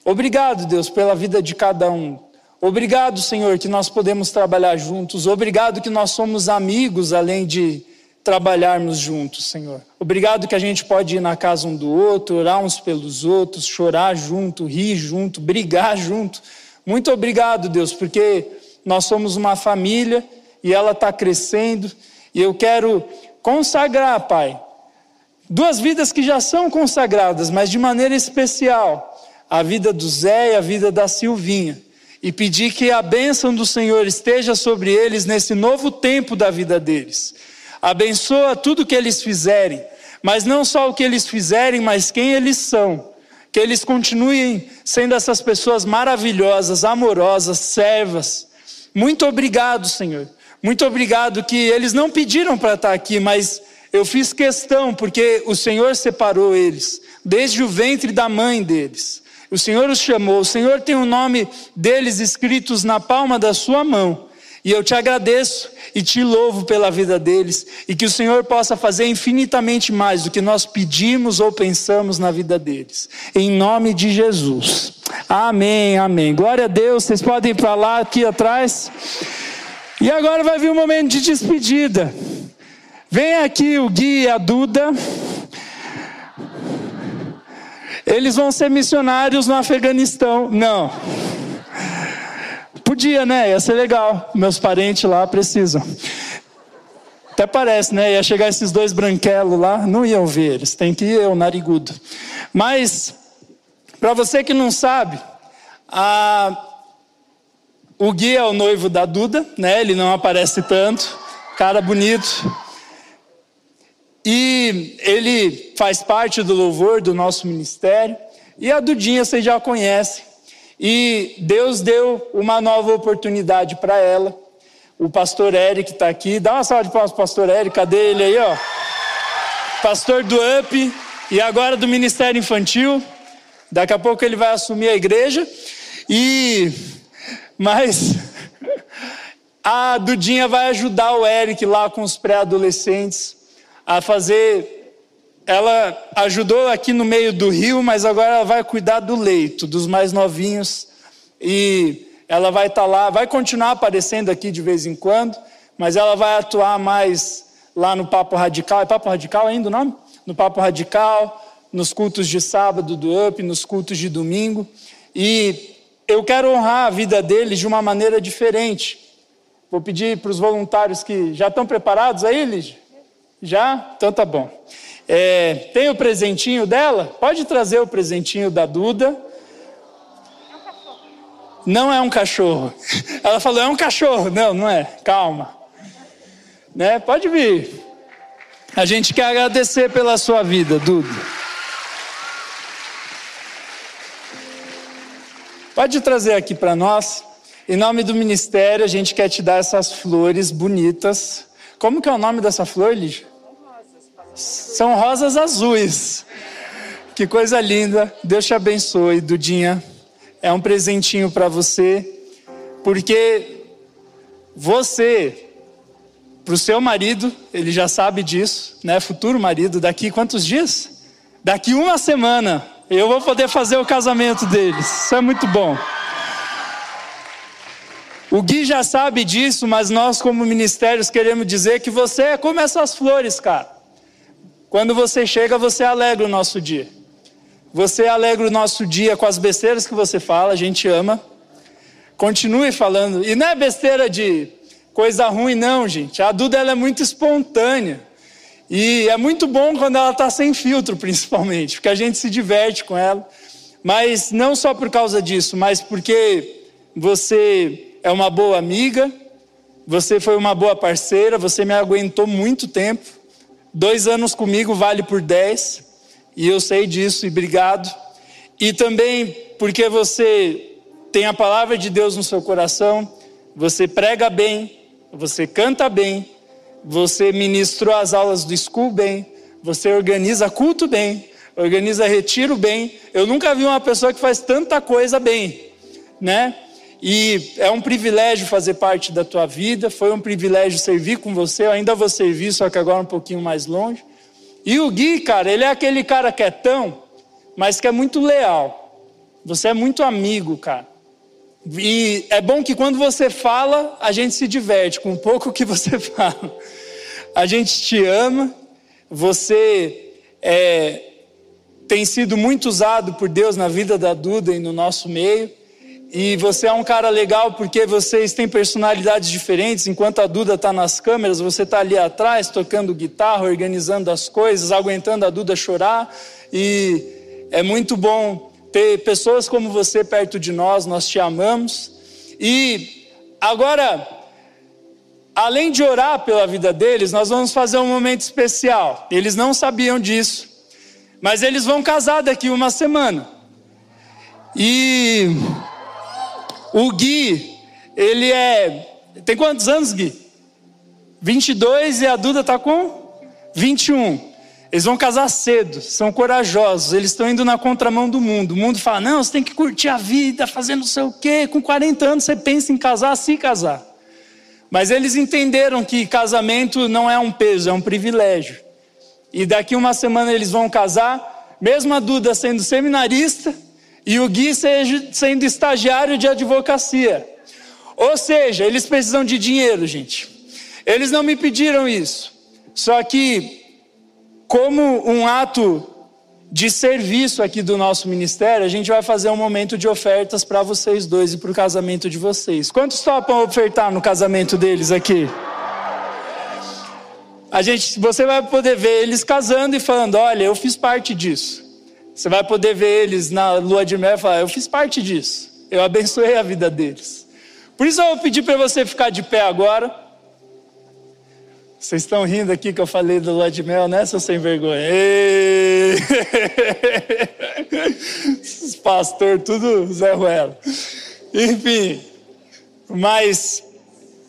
Obrigado, Deus, pela vida de cada um. Obrigado, Senhor, que nós podemos trabalhar juntos. Obrigado que nós somos amigos além de trabalharmos juntos, Senhor. Obrigado que a gente pode ir na casa um do outro, orar uns pelos outros, chorar junto, rir junto, brigar junto. Muito obrigado, Deus, porque nós somos uma família e ela está crescendo. E eu quero consagrar, Pai, duas vidas que já são consagradas, mas de maneira especial, a vida do Zé e a vida da Silvinha e pedir que a bênção do Senhor esteja sobre eles nesse novo tempo da vida deles. Abençoa tudo que eles fizerem, mas não só o que eles fizerem, mas quem eles são. Que eles continuem sendo essas pessoas maravilhosas, amorosas, servas. Muito obrigado, Senhor. Muito obrigado que eles não pediram para estar aqui, mas eu fiz questão, porque o Senhor separou eles, desde o ventre da mãe deles. O Senhor os chamou, o Senhor tem o nome deles escritos na palma da sua mão. E eu te agradeço e te louvo pela vida deles, e que o Senhor possa fazer infinitamente mais do que nós pedimos ou pensamos na vida deles. Em nome de Jesus. Amém, amém. Glória a Deus. Vocês podem ir para lá, aqui atrás. E agora vai vir o um momento de despedida. Vem aqui o Gui e a Duda. Eles vão ser missionários no Afeganistão. Não. Podia, né? Ia ser legal. Meus parentes lá precisam. Até parece, né? Ia chegar esses dois branquelos lá, não iam ver eles, tem que ir eu, narigudo. Mas, para você que não sabe, a... o Gui é o noivo da Duda, né? Ele não aparece tanto, cara bonito. E ele faz parte do louvor do nosso ministério. E a Dudinha vocês já conhecem. E Deus deu uma nova oportunidade para ela o pastor Eric está aqui. Dá uma salva de palmas para o pastor Eric. Cadê ele aí, ó? Pastor do UP e agora do Ministério Infantil. Daqui a pouco ele vai assumir a igreja. E mas [laughs] a Dudinha vai ajudar o Eric lá com os pré-adolescentes a fazer ela ajudou aqui no meio do rio, mas agora ela vai cuidar do leito, dos mais novinhos. E ela vai estar tá lá, vai continuar aparecendo aqui de vez em quando, mas ela vai atuar mais lá no Papo Radical. É Papo Radical ainda o nome? No Papo Radical, nos cultos de sábado do UP, nos cultos de domingo. E eu quero honrar a vida deles de uma maneira diferente. Vou pedir para os voluntários que já estão preparados aí, Lígia? Já? Então tá bom. É, tem o presentinho dela? Pode trazer o presentinho da Duda. Não é um cachorro. [laughs] Ela falou, é um cachorro. Não, não é. Calma. Né? Pode vir. A gente quer agradecer pela sua vida, Dudu. Pode trazer aqui para nós. Em nome do ministério, a gente quer te dar essas flores bonitas. Como que é o nome dessa flor, Lígia? São rosas azuis. Que coisa linda. Deus te abençoe, Dudinha é um presentinho para você, porque você, para o seu marido, ele já sabe disso, né? Futuro marido, daqui quantos dias? Daqui uma semana eu vou poder fazer o casamento deles. Isso é muito bom. O Gui já sabe disso, mas nós, como ministérios, queremos dizer que você é como essas flores, cara. Quando você chega, você alegra o nosso dia. Você alegra o nosso dia com as besteiras que você fala, a gente ama. Continue falando. E não é besteira de coisa ruim, não, gente. A Duda ela é muito espontânea. E é muito bom quando ela está sem filtro, [laughs] principalmente, porque a gente se diverte com ela. Mas não só por causa disso, mas porque você é uma boa amiga, você foi uma boa parceira, você me aguentou muito tempo. Dois anos comigo vale por dez e eu sei disso, e obrigado. E também porque você tem a palavra de Deus no seu coração, você prega bem, você canta bem, você ministrou as aulas do school bem, você organiza culto bem, organiza retiro bem. Eu nunca vi uma pessoa que faz tanta coisa bem, né? E é um privilégio fazer parte da tua vida, foi um privilégio servir com você, eu ainda vou servir, só que agora um pouquinho mais longe. E o Gui, cara, ele é aquele cara quietão, mas que é muito leal. Você é muito amigo, cara. E é bom que quando você fala, a gente se diverte com um pouco que você [laughs] fala. A gente te ama, você é, tem sido muito usado por Deus na vida da Duda e no nosso meio. E você é um cara legal porque vocês têm personalidades diferentes. Enquanto a Duda está nas câmeras, você está ali atrás tocando guitarra, organizando as coisas, aguentando a Duda chorar. E é muito bom ter pessoas como você perto de nós. Nós te amamos. E agora, além de orar pela vida deles, nós vamos fazer um momento especial. Eles não sabiam disso, mas eles vão casar daqui uma semana. E o Gui, ele é. Tem quantos anos, Gui? 22 e a Duda está com 21. Eles vão casar cedo, são corajosos, eles estão indo na contramão do mundo. O mundo fala: não, você tem que curtir a vida, fazendo não sei o quê. Com 40 anos você pensa em casar, se casar. Mas eles entenderam que casamento não é um peso, é um privilégio. E daqui uma semana eles vão casar, mesmo a Duda sendo seminarista, e o Gui seja, sendo estagiário de advocacia. Ou seja, eles precisam de dinheiro, gente. Eles não me pediram isso. Só que, como um ato de serviço aqui do nosso ministério, a gente vai fazer um momento de ofertas para vocês dois e para o casamento de vocês. Quantos topam ofertar no casamento deles aqui? A gente, você vai poder ver eles casando e falando: Olha, eu fiz parte disso. Você vai poder ver eles na lua de mel e falar: Eu fiz parte disso. Eu abençoei a vida deles. Por isso eu vou pedir para você ficar de pé agora. Vocês estão rindo aqui que eu falei do lua de mel, né, seu sem vergonha? Esses [laughs] pastor, tudo Zé Ruela. Enfim, mas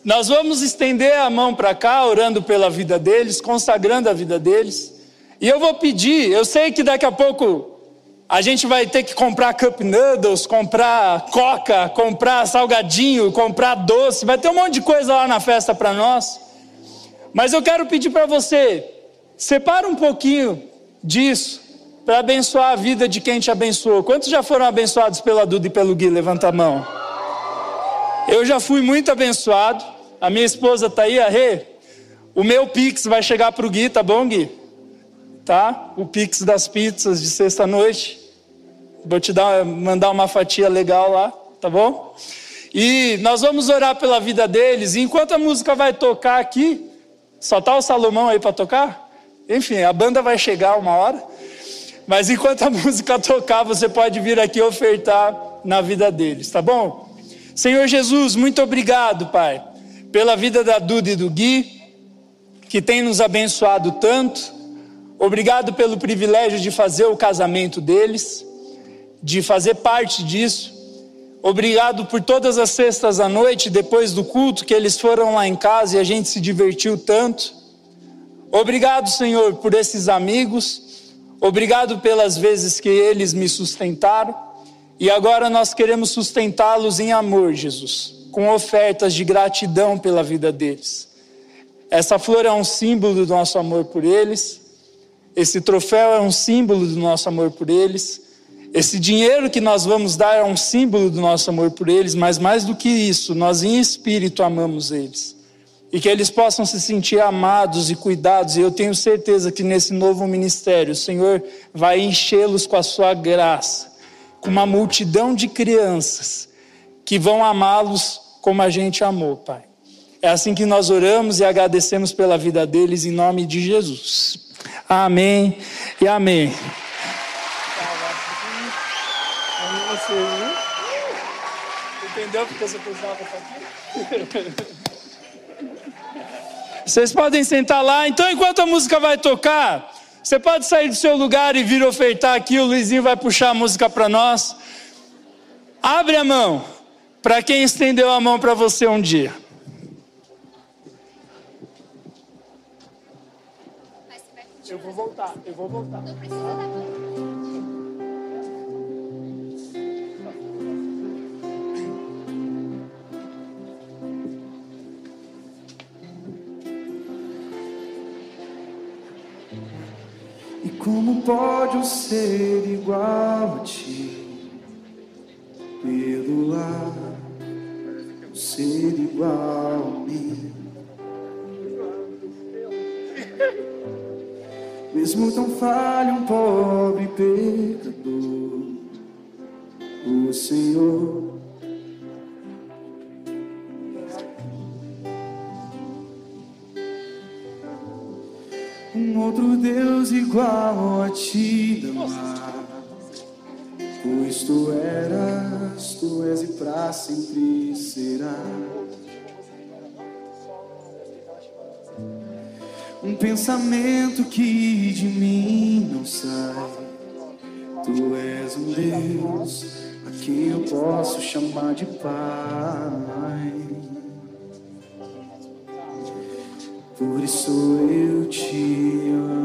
nós vamos estender a mão para cá, orando pela vida deles, consagrando a vida deles. E eu vou pedir, eu sei que daqui a pouco a gente vai ter que comprar cup noodles, comprar coca, comprar salgadinho, comprar doce, vai ter um monte de coisa lá na festa para nós. Mas eu quero pedir para você, separa um pouquinho disso para abençoar a vida de quem te abençoou. Quantos já foram abençoados pela Duda e pelo Gui? Levanta a mão. Eu já fui muito abençoado. A minha esposa está aí, a Rê. O meu Pix vai chegar para o Gui, tá bom, Gui? Tá? O Pix das pizzas de sexta-noite. Vou te dar, mandar uma fatia legal lá, tá bom? E nós vamos orar pela vida deles. E enquanto a música vai tocar aqui, só tá o Salomão aí para tocar? Enfim, a banda vai chegar uma hora. Mas enquanto a [laughs] música tocar, você pode vir aqui ofertar na vida deles, tá bom? Senhor Jesus, muito obrigado, Pai, pela vida da Duda e do Gui, que tem nos abençoado tanto. Obrigado pelo privilégio de fazer o casamento deles, de fazer parte disso. Obrigado por todas as sextas à noite, depois do culto, que eles foram lá em casa e a gente se divertiu tanto. Obrigado, Senhor, por esses amigos. Obrigado pelas vezes que eles me sustentaram. E agora nós queremos sustentá-los em amor, Jesus, com ofertas de gratidão pela vida deles. Essa flor é um símbolo do nosso amor por eles. Esse troféu é um símbolo do nosso amor por eles. Esse dinheiro que nós vamos dar é um símbolo do nosso amor por eles, mas mais do que isso, nós em espírito amamos eles. E que eles possam se sentir amados e cuidados, e eu tenho certeza que nesse novo ministério o Senhor vai enchê-los com a sua graça, com uma multidão de crianças que vão amá-los como a gente amou, Pai. É assim que nós oramos e agradecemos pela vida deles em nome de Jesus. Amém e amém. Entendeu porque você precisava aqui? [laughs] Vocês podem sentar lá. Então, enquanto a música vai tocar, você pode sair do seu lugar e vir ofertar aqui. O Luizinho vai puxar a música para nós. Abre a mão para quem estendeu a mão para você um dia. Eu vou voltar, eu vou voltar. Não precisa dar E como pode o ser igual a ti? Perdoar, o ser igual a mim. Mesmo tão falho, um pobre pecador, o Senhor. Um outro Deus igual a ti amar, pois tu eras, tu és e para sempre serás. Um pensamento que de mim não sai. Tu és um Deus a quem eu posso chamar de Pai. Por isso eu te amo,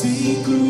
se crucificado,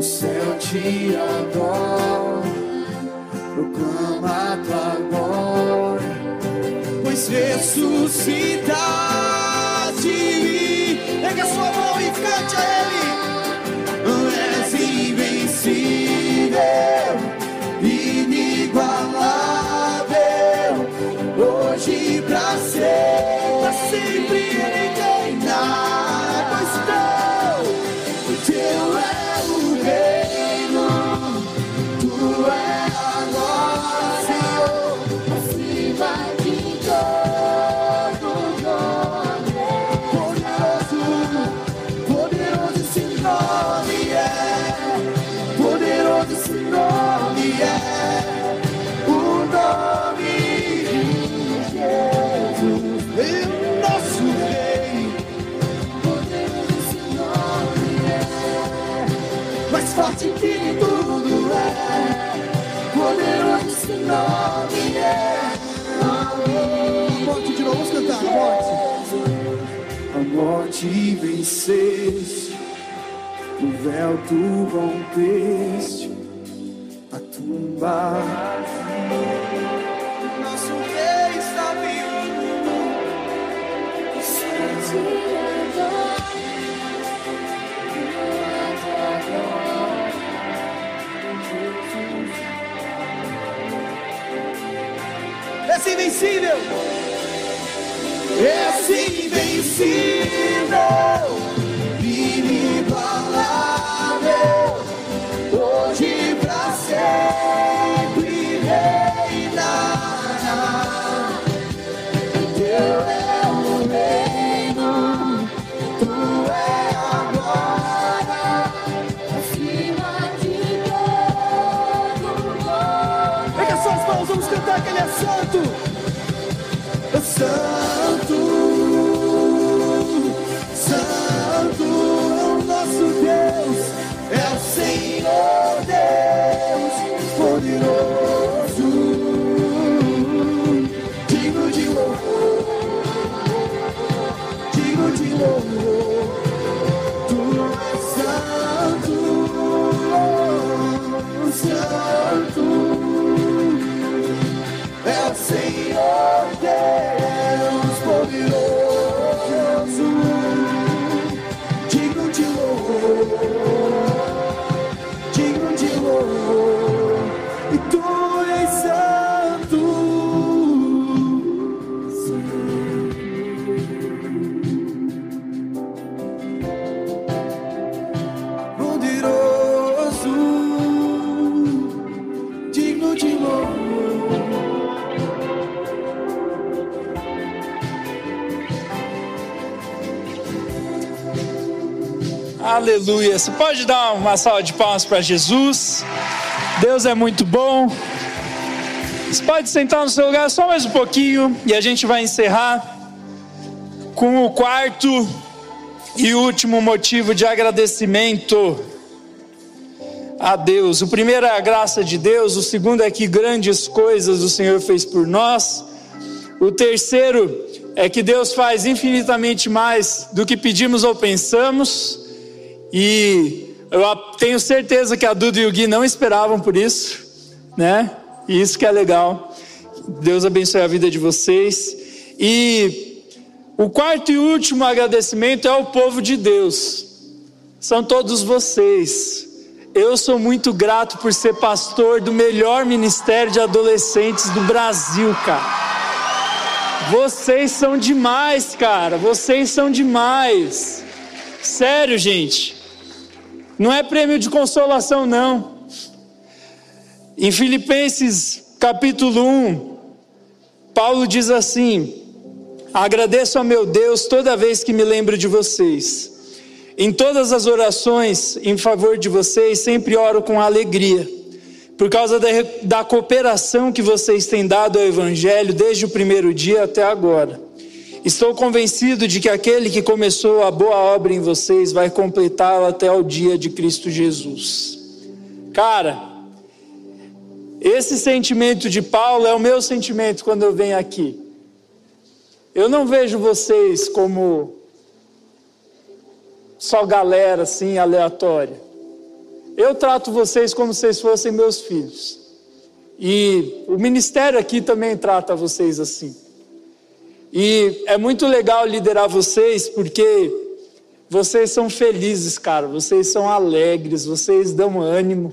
te adoro, proclama tua glória, pois ressuscitaste. Pega a sua mão e cante a Ele. Venceste, o véu tu rompeste, a tumba. Nosso rei está vivo, glória, Jesus. és invencível, és invencível, que ele é santo. Santo, Aleluia. Você pode dar uma salva de palmas para Jesus? Deus é muito bom. Você pode sentar no seu lugar só mais um pouquinho e a gente vai encerrar com o quarto e último motivo de agradecimento a Deus. O primeiro é a graça de Deus, o segundo é que grandes coisas o Senhor fez por nós. O terceiro é que Deus faz infinitamente mais do que pedimos ou pensamos. E eu tenho certeza que a Duda e o Gui não esperavam por isso, né? E isso que é legal. Deus abençoe a vida de vocês. E o quarto e último agradecimento é ao povo de Deus. São todos vocês. Eu sou muito grato por ser pastor do melhor ministério de adolescentes do Brasil, cara. Vocês são demais, cara. Vocês são demais. Sério, gente. Não é prêmio de consolação, não. Em Filipenses capítulo 1, Paulo diz assim: Agradeço a meu Deus toda vez que me lembro de vocês. Em todas as orações em favor de vocês, sempre oro com alegria, por causa da, da cooperação que vocês têm dado ao Evangelho desde o primeiro dia até agora. Estou convencido de que aquele que começou a boa obra em vocês vai completá-la até o dia de Cristo Jesus. Cara, esse sentimento de Paulo é o meu sentimento quando eu venho aqui. Eu não vejo vocês como só galera assim aleatória. eu trato vocês como se vocês fossem meus filhos. E o ministério aqui também trata vocês assim. E é muito legal liderar vocês porque vocês são felizes, cara. Vocês são alegres, vocês dão ânimo.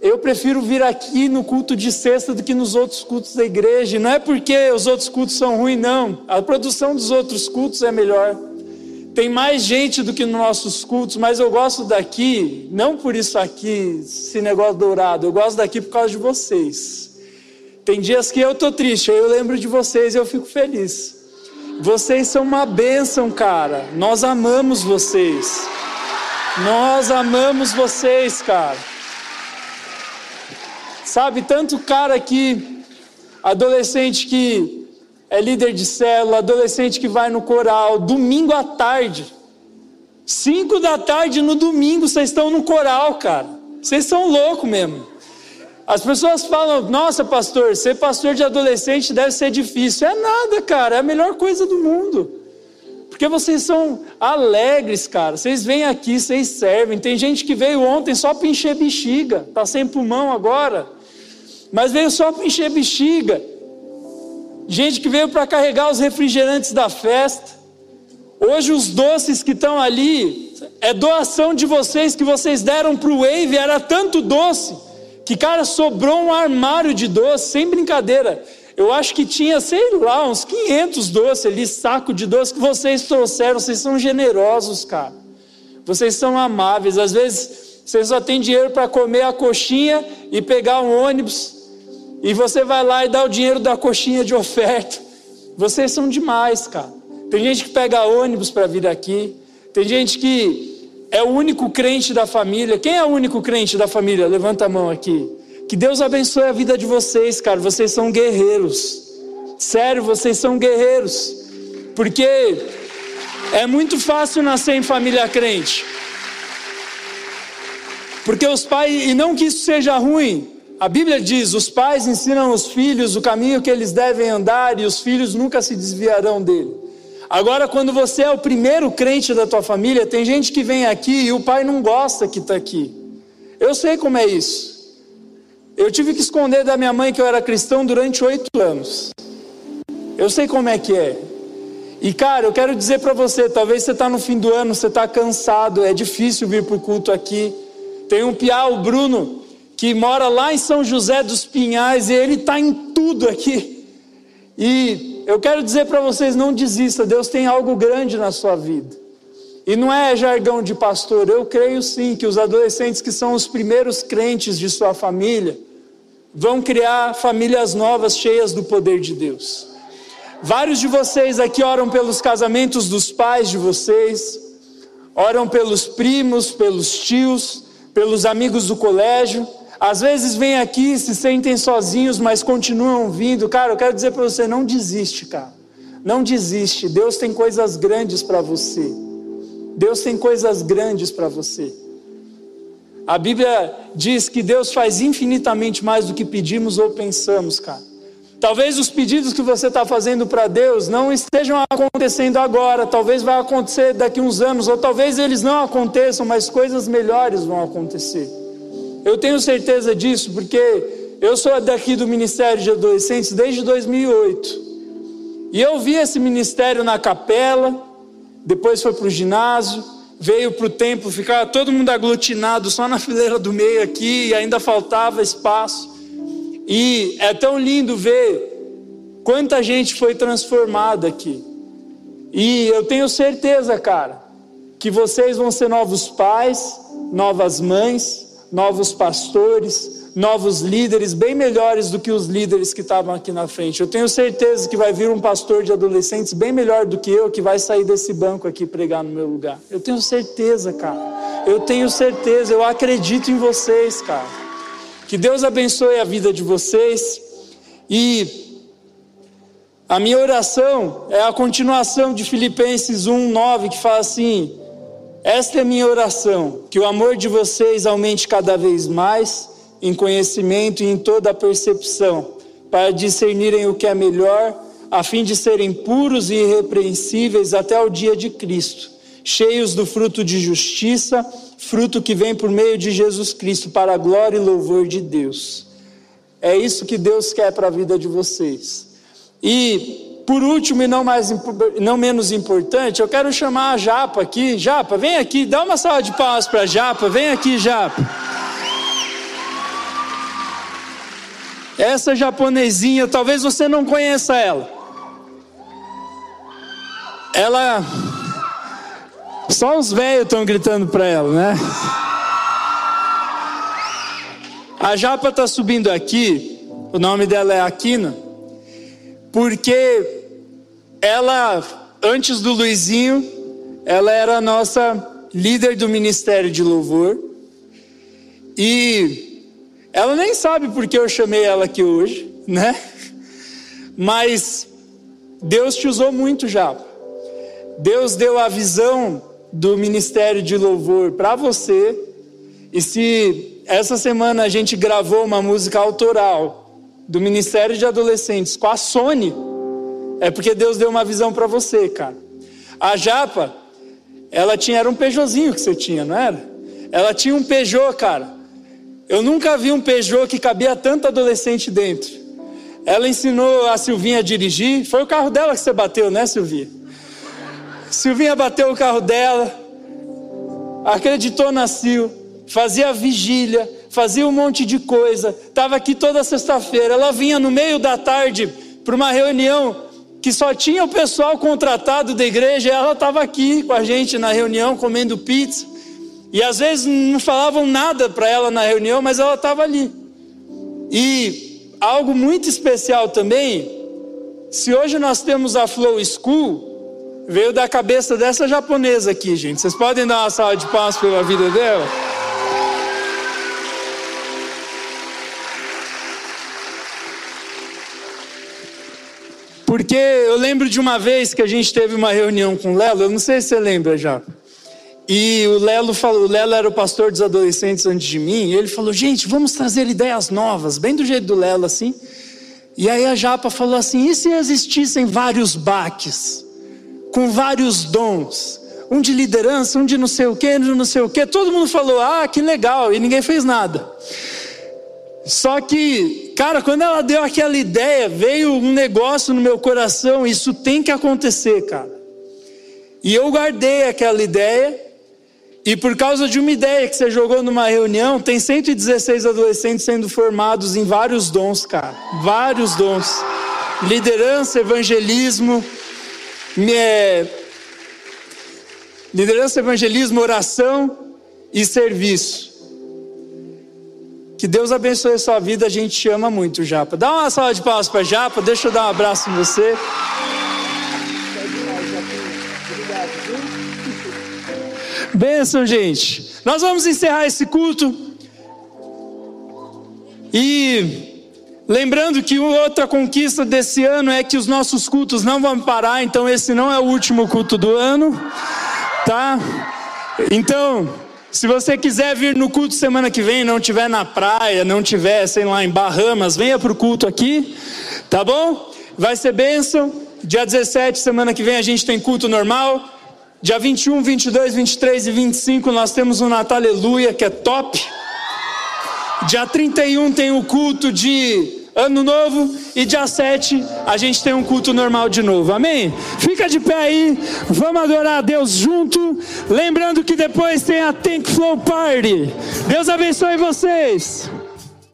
Eu prefiro vir aqui no culto de sexta do que nos outros cultos da igreja. E não é porque os outros cultos são ruins, não. A produção dos outros cultos é melhor. Tem mais gente do que nos nossos cultos, mas eu gosto daqui, não por isso aqui, esse negócio dourado, eu gosto daqui por causa de vocês. Tem dias que eu tô triste, eu lembro de vocês e eu fico feliz. Vocês são uma bênção, cara. Nós amamos vocês. Nós amamos vocês, cara. Sabe, tanto cara aqui, adolescente que é líder de célula, adolescente que vai no coral, domingo à tarde. Cinco da tarde no domingo vocês estão no coral, cara. Vocês são loucos mesmo. As pessoas falam, nossa pastor, ser pastor de adolescente deve ser difícil. É nada, cara, é a melhor coisa do mundo. Porque vocês são alegres, cara. Vocês vêm aqui, vocês servem. Tem gente que veio ontem só para encher bexiga, tá sem pulmão agora. Mas veio só para encher bexiga. Gente que veio para carregar os refrigerantes da festa. Hoje os doces que estão ali é doação de vocês que vocês deram para o Wave, era tanto doce que cara sobrou um armário de doce, sem brincadeira. Eu acho que tinha, sei lá, uns 500 doces ali, saco de doce que vocês trouxeram. Vocês são generosos, cara. Vocês são amáveis. Às vezes vocês só têm dinheiro para comer a coxinha e pegar um ônibus. E você vai lá e dá o dinheiro da coxinha de oferta. Vocês são demais, cara. Tem gente que pega ônibus para vir aqui. Tem gente que é o único crente da família. Quem é o único crente da família? Levanta a mão aqui. Que Deus abençoe a vida de vocês, cara. Vocês são guerreiros. Sério, vocês são guerreiros. Porque é muito fácil nascer em família crente. Porque os pais, e não que isso seja ruim, a Bíblia diz: os pais ensinam os filhos o caminho que eles devem andar e os filhos nunca se desviarão dele. Agora, quando você é o primeiro crente da tua família, tem gente que vem aqui e o pai não gosta que está aqui. Eu sei como é isso. Eu tive que esconder da minha mãe que eu era cristão durante oito anos. Eu sei como é que é. E cara, eu quero dizer para você, talvez você está no fim do ano, você está cansado, é difícil vir para o culto aqui. Tem um piá, o Bruno, que mora lá em São José dos Pinhais e ele está em tudo aqui. E eu quero dizer para vocês, não desista, Deus tem algo grande na sua vida. E não é jargão de pastor, eu creio sim que os adolescentes que são os primeiros crentes de sua família vão criar famílias novas cheias do poder de Deus. Vários de vocês aqui oram pelos casamentos dos pais de vocês, oram pelos primos, pelos tios, pelos amigos do colégio. Às vezes vêm aqui, se sentem sozinhos, mas continuam vindo. Cara, eu quero dizer para você: não desiste, cara. Não desiste. Deus tem coisas grandes para você. Deus tem coisas grandes para você. A Bíblia diz que Deus faz infinitamente mais do que pedimos ou pensamos, cara. Talvez os pedidos que você está fazendo para Deus não estejam acontecendo agora, talvez vai acontecer daqui uns anos, ou talvez eles não aconteçam, mas coisas melhores vão acontecer. Eu tenho certeza disso porque eu sou daqui do Ministério de Adolescentes desde 2008. E eu vi esse ministério na capela, depois foi para o ginásio, veio para o templo, ficava todo mundo aglutinado só na [laughs] fileira do meio aqui, e ainda faltava espaço. E é tão lindo ver quanta gente foi transformada aqui. E eu tenho certeza, cara, que vocês vão ser novos pais, novas mães, novos pastores, novos líderes, bem melhores do que os líderes que estavam aqui na frente. Eu tenho certeza que vai vir um pastor de adolescentes bem melhor do que eu, que vai sair desse banco aqui pregar no meu lugar. Eu tenho certeza, cara. Eu tenho certeza, eu acredito em vocês, cara. Que Deus abençoe a vida de vocês e a minha oração é a continuação de Filipenses 1:9 que fala assim: esta é minha oração, que o amor de vocês aumente cada vez mais em conhecimento e em toda a percepção, para discernirem o que é melhor, a fim de serem puros e irrepreensíveis até o dia de Cristo, cheios do fruto de justiça, fruto que vem por meio de Jesus Cristo, para a glória e louvor de Deus. É isso que Deus quer para a vida de vocês. E, por último e não, mais, não menos importante, eu quero chamar a Japa aqui. Japa, vem aqui, dá uma salva de palmas para a Japa. Vem aqui, Japa. Essa japonesinha, talvez você não conheça ela. Ela. Só os velhos estão gritando para ela, né? A Japa está subindo aqui, o nome dela é Aquina, porque ela, antes do Luizinho, ela era a nossa líder do Ministério de Louvor. E ela nem sabe porque eu chamei ela aqui hoje, né? Mas Deus te usou muito já. Deus deu a visão do ministério de louvor para você. E se essa semana a gente gravou uma música autoral do Ministério de Adolescentes com a Sony, é porque Deus deu uma visão para você, cara. A Japa, ela tinha era um Peugeotzinho que você tinha, não era? Ela tinha um Peugeot, cara. Eu nunca vi um Peugeot que cabia tanto adolescente dentro. Ela ensinou a Silvinha a dirigir. Foi o carro dela que você bateu, né, Silvinha? Silvinha bateu o carro dela, acreditou na Sil, fazia vigília, fazia um monte de coisa. Estava aqui toda sexta-feira. Ela vinha no meio da tarde para uma reunião que só tinha o pessoal contratado da igreja. E ela estava aqui com a gente na reunião comendo pizza. E às vezes não falavam nada para ela na reunião, mas ela estava ali. E algo muito especial também, se hoje nós temos a Flow School, veio da cabeça dessa japonesa aqui, gente. Vocês podem dar uma salva de palmas pela vida dela? Porque eu lembro de uma vez que a gente teve uma reunião com o Lelo, eu não sei se você lembra já. E o Lelo falou, o Lelo era o pastor dos adolescentes antes de mim, e ele falou: "Gente, vamos trazer ideias novas", bem do jeito do Lelo assim. E aí a Japa falou assim: "E se existissem vários baques com vários dons, um de liderança, um de não sei o quê, um de não sei o quê?" Todo mundo falou: "Ah, que legal", e ninguém fez nada. Só que, cara, quando ela deu aquela ideia, veio um negócio no meu coração, isso tem que acontecer, cara. E eu guardei aquela ideia, e por causa de uma ideia que você jogou numa reunião, tem 116 adolescentes sendo formados em vários dons, cara. Vários dons. Liderança, evangelismo, é... liderança, evangelismo, oração e serviço. Que Deus abençoe a sua vida, a gente te ama muito, Japa. Dá uma salva de palmas para Japa, deixa eu dar um abraço em você. Benção, gente. Nós vamos encerrar esse culto. E lembrando que outra conquista desse ano é que os nossos cultos não vão parar, então esse não é o último culto do ano, tá? Então, se você quiser vir no culto semana que vem, não tiver na praia, não tiver, sei lá, em Bahamas, venha para o culto aqui, tá bom? Vai ser bênção. Dia 17, semana que vem, a gente tem culto normal. Dia 21, 22, 23 e 25 nós temos o Natal Aleluia, que é top. Dia 31 tem o culto de Ano Novo e dia 7 a gente tem um culto normal de novo. Amém? Fica de pé aí, vamos adorar a Deus junto. Lembrando que depois tem a Thank Flow Party. Deus abençoe vocês.